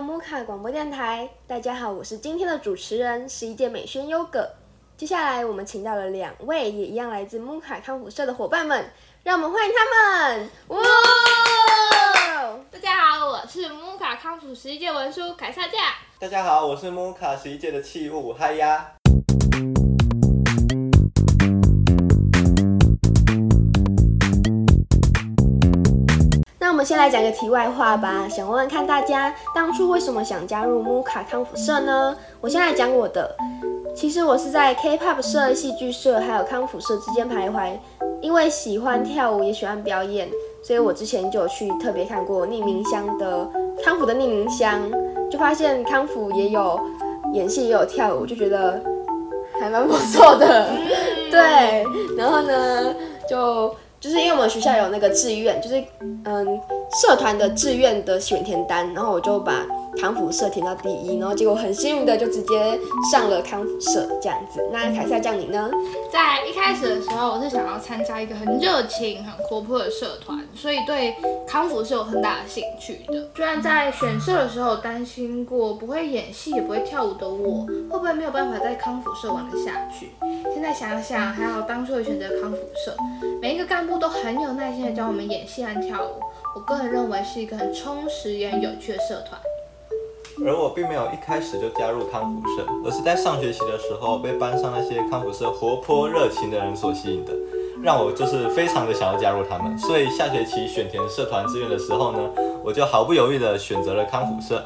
到木卡广播电台。大家好，我是今天的主持人，十一届美宣优格。接下来我们请到了两位也一样来自木卡康复社的伙伴们，让我们欢迎他们！哇！大家好，我是木卡康复十一届文书凯撒架。大家好，我是木卡十一届的器物嗨呀。们先来讲个题外话吧，想问问看大家当初为什么想加入木卡康复社呢？我先来讲我的，其实我是在 K-pop 社、戏剧社还有康复社之间徘徊，因为喜欢跳舞也喜欢表演，所以我之前就有去特别看过匿名箱的康复的匿名箱，就发现康复也有演戏也有跳舞，就觉得还蛮不错的，对，然后呢就。就是因为我们学校有那个志愿，就是嗯社团的志愿的选填单，然后我就把。康复社填到第一，然后结果很幸运的就直接上了康复社这样子。那凯撒酱你呢？在一开始的时候，我是想要参加一个很热情、很活泼的社团，所以对康复社有很大的兴趣的。虽然在选社的时候担心过不会演戏也不会跳舞的我，会不会没有办法在康复社玩得下去？现在想想，还好当初会选择康复社，每一个干部都很有耐心的教我们演戏和跳舞。我个人认为是一个很充实也很有趣的社团。而我并没有一开始就加入康复社，而是在上学期的时候被班上那些康复社活泼热情的人所吸引的，让我就是非常的想要加入他们。所以下学期选填社团志愿的时候呢，我就毫不犹豫的选择了康复社。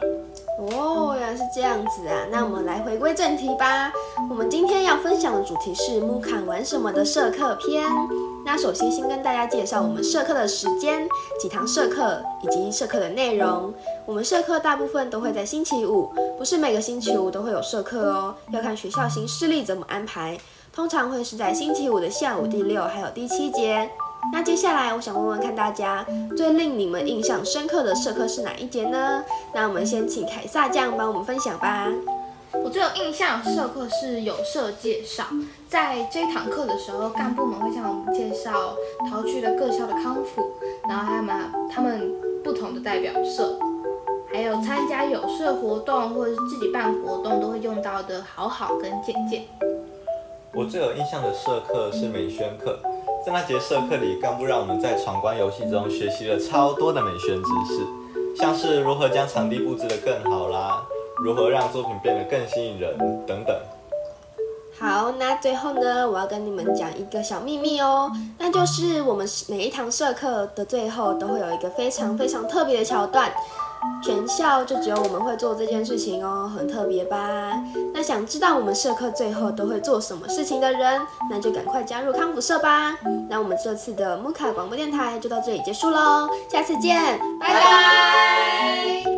哦，原来是这样子啊！那我们来回归正题吧。我们今天要分享的主题是木坎玩什么的社课篇。那首先先跟大家介绍我们社课的时间、几堂社课以及社课的内容。我们社课大部分都会在星期五，不是每个星期五都会有社课哦，要看学校行事历怎么安排。通常会是在星期五的下午第六还有第七节。那接下来，我想问问看大家最令你们印象深刻的社课是哪一节呢？那我们先请凯撒酱帮我们分享吧。我最有印象的社课是有社介绍，在这一堂课的时候，干部们会向我们介绍桃区的各校的康复，然后还有他们不同的代表社，还有参加有社活动或者是自己办活动都会用到的好好跟简简。我最有印象的社课是美宣课。在那节社课里，干部让我们在闯关游戏中学习了超多的美宣知识，像是如何将场地布置得更好啦，如何让作品变得更吸引人等等。好，那最后呢，我要跟你们讲一个小秘密哦，那就是我们每一堂社课的最后都会有一个非常非常特别的桥段。全校就只有我们会做这件事情哦，很特别吧？那想知道我们社课最后都会做什么事情的人，那就赶快加入康复社吧。那我们这次的木卡广播电台就到这里结束喽，下次见，拜拜。